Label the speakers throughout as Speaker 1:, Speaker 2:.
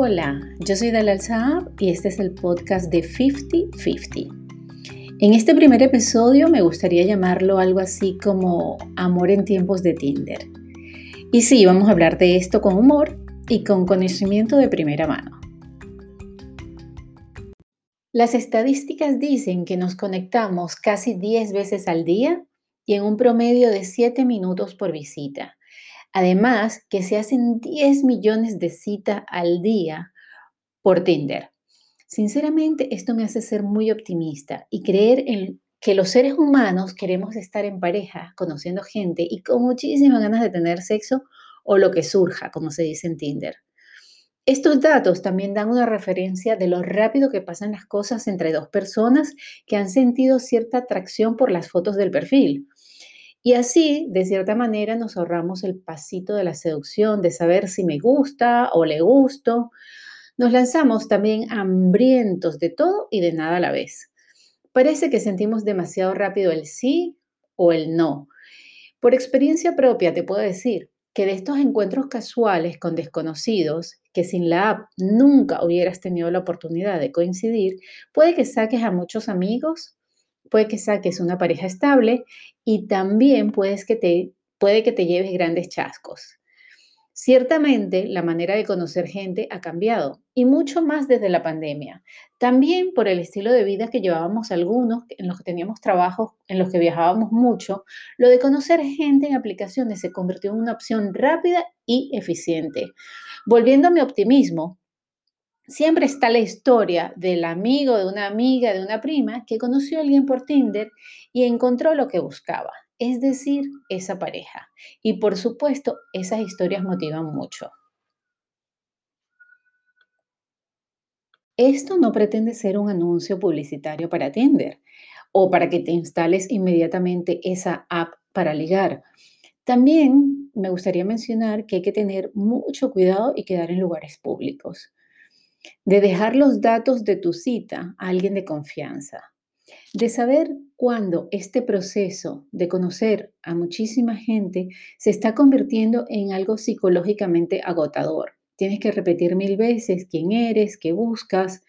Speaker 1: Hola, yo soy Dalal Saab y este es el podcast de 50-50. En este primer episodio me gustaría llamarlo algo así como Amor en tiempos de Tinder. Y sí, vamos a hablar de esto con humor y con conocimiento de primera mano. Las estadísticas dicen que nos conectamos casi 10 veces al día y en un promedio de 7 minutos por visita. Además, que se hacen 10 millones de citas al día por Tinder. Sinceramente, esto me hace ser muy optimista y creer en que los seres humanos queremos estar en pareja, conociendo gente y con muchísimas ganas de tener sexo o lo que surja, como se dice en Tinder. Estos datos también dan una referencia de lo rápido que pasan las cosas entre dos personas que han sentido cierta atracción por las fotos del perfil. Y así, de cierta manera, nos ahorramos el pasito de la seducción, de saber si me gusta o le gusto. Nos lanzamos también hambrientos de todo y de nada a la vez. Parece que sentimos demasiado rápido el sí o el no. Por experiencia propia te puedo decir que de estos encuentros casuales con desconocidos, que sin la app nunca hubieras tenido la oportunidad de coincidir, puede que saques a muchos amigos, puede que saques una pareja estable y también puedes que te, puede que te lleves grandes chascos. Ciertamente, la manera de conocer gente ha cambiado y mucho más desde la pandemia. También por el estilo de vida que llevábamos algunos, en los que teníamos trabajos, en los que viajábamos mucho, lo de conocer gente en aplicaciones se convirtió en una opción rápida y eficiente. Volviendo a mi optimismo, siempre está la historia del amigo, de una amiga, de una prima que conoció a alguien por Tinder y encontró lo que buscaba es decir, esa pareja. Y por supuesto, esas historias motivan mucho. Esto no pretende ser un anuncio publicitario para Tinder o para que te instales inmediatamente esa app para ligar. También me gustaría mencionar que hay que tener mucho cuidado y quedar en lugares públicos. De dejar los datos de tu cita a alguien de confianza de saber cuándo este proceso de conocer a muchísima gente se está convirtiendo en algo psicológicamente agotador. Tienes que repetir mil veces quién eres, qué buscas.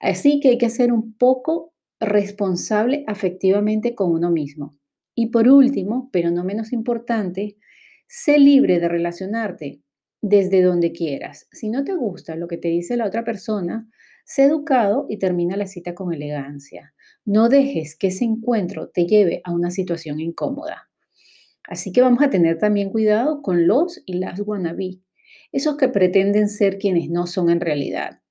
Speaker 1: Así que hay que ser un poco responsable afectivamente con uno mismo. Y por último, pero no menos importante, sé libre de relacionarte desde donde quieras. Si no te gusta lo que te dice la otra persona, sé educado y termina la cita con elegancia. No dejes que ese encuentro te lleve a una situación incómoda. Así que vamos a tener también cuidado con los y las wannabe, esos que pretenden ser quienes no son en realidad.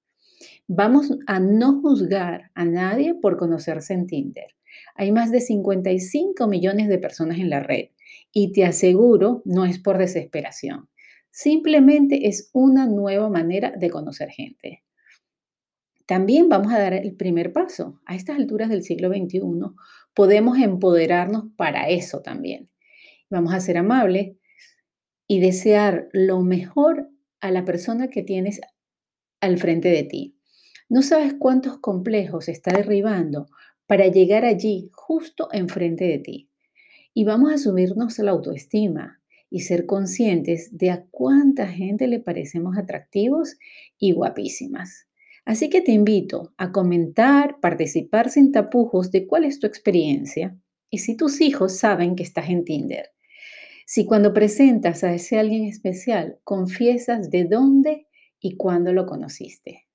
Speaker 1: Vamos a no juzgar a nadie por conocerse en Tinder. Hay más de 55 millones de personas en la red y te aseguro no es por desesperación. Simplemente es una nueva manera de conocer gente. También vamos a dar el primer paso. A estas alturas del siglo XXI podemos empoderarnos para eso también. Vamos a ser amables y desear lo mejor a la persona que tienes al frente de ti. No sabes cuántos complejos está derribando para llegar allí justo enfrente de ti. Y vamos a subirnos la autoestima y ser conscientes de a cuánta gente le parecemos atractivos y guapísimas. Así que te invito a comentar, participar sin tapujos de cuál es tu experiencia y si tus hijos saben que estás en Tinder. Si cuando presentas a ese alguien especial confiesas de dónde y cuándo lo conociste.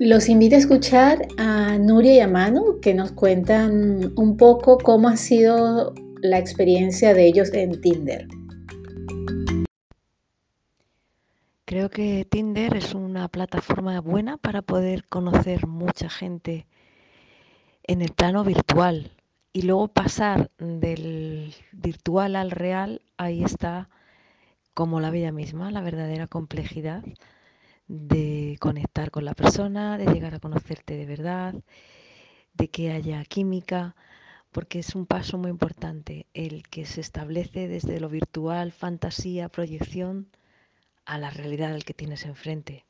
Speaker 1: Los invito a escuchar a Nuria y a Manu que nos cuentan un poco cómo ha sido la experiencia de ellos en Tinder.
Speaker 2: Creo que Tinder es una plataforma buena para poder conocer mucha gente en el plano virtual y luego pasar del virtual al real, ahí está como la vida misma, la verdadera complejidad de conectar con la persona, de llegar a conocerte de verdad, de que haya química, porque es un paso muy importante el que se establece desde lo virtual, fantasía, proyección a la realidad del que tienes enfrente.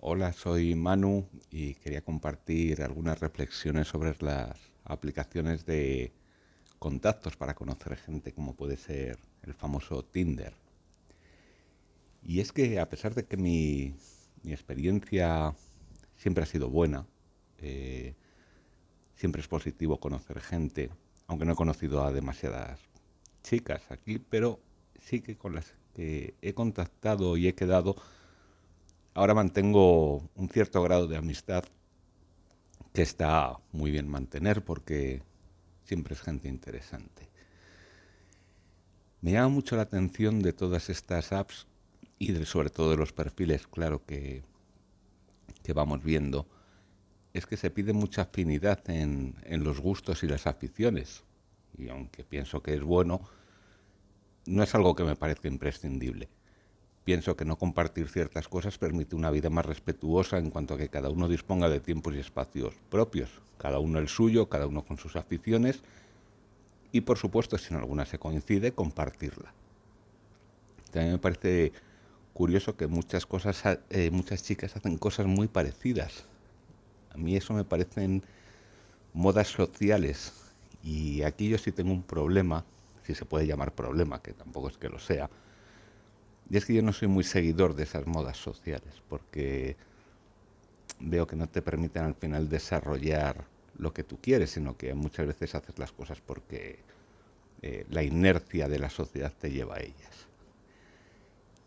Speaker 3: Hola, soy Manu y quería compartir algunas reflexiones sobre las aplicaciones de contactos para conocer gente como puede ser el famoso Tinder. Y es que a pesar de que mi, experiencia siempre ha sido buena, eh, siempre es positivo conocer gente, aunque no he conocido a demasiadas chicas aquí, pero sí que con las que he contactado y he quedado, ahora mantengo un cierto grado de amistad que está muy bien mantener porque siempre es gente interesante. Me llama mucho la atención de todas estas apps y sobre todo de los perfiles, claro, que, que vamos viendo, es que se pide mucha afinidad en, en los gustos y las aficiones. Y aunque pienso que es bueno, no es algo que me parezca imprescindible. Pienso que no compartir ciertas cosas permite una vida más respetuosa en cuanto a que cada uno disponga de tiempos y espacios propios, cada uno el suyo, cada uno con sus aficiones y por supuesto si en alguna se coincide, compartirla. También me parece curioso que muchas cosas, eh, muchas chicas hacen cosas muy parecidas. A mí eso me parecen modas sociales y aquí yo sí tengo un problema, si se puede llamar problema, que tampoco es que lo sea, y es que yo no soy muy seguidor de esas modas sociales, porque veo que no te permiten al final desarrollar lo que tú quieres, sino que muchas veces haces las cosas porque eh, la inercia de la sociedad te lleva a ellas.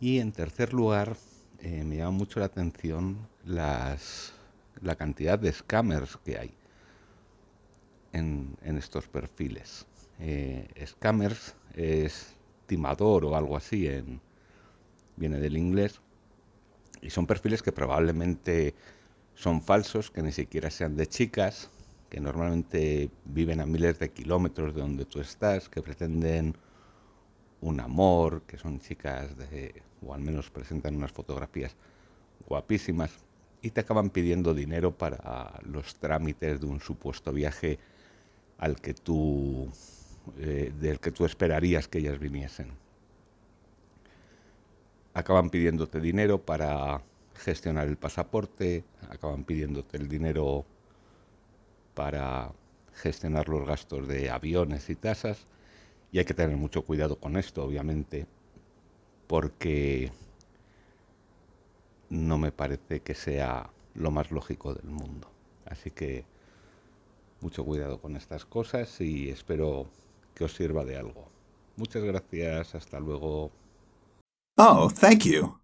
Speaker 3: Y en tercer lugar, eh, me llama mucho la atención las, la cantidad de scammers que hay en, estos perfiles. Eh, scammers es timador o algo así en, viene del inglés, y son perfiles que probablemente son falsos, que ni siquiera sean de chicas, que normalmente viven a miles de kilómetros de donde tú estás, que pretenden un amor, que son chicas de, o al menos presentan unas fotografías guapísimas, y te acaban pidiendo dinero para los trámites de un supuesto viaje al que tú, eh, del que tú esperarías que ellas viniesen acaban pidiéndote dinero para gestionar el pasaporte, acaban pidiéndote el dinero para gestionar los gastos de aviones y tasas. Y hay que tener mucho cuidado con esto, obviamente, porque no me parece que sea lo más lógico del mundo. Así que mucho cuidado con estas cosas y espero que os sirva de algo. Muchas gracias, hasta luego.
Speaker 4: Oh, thank you.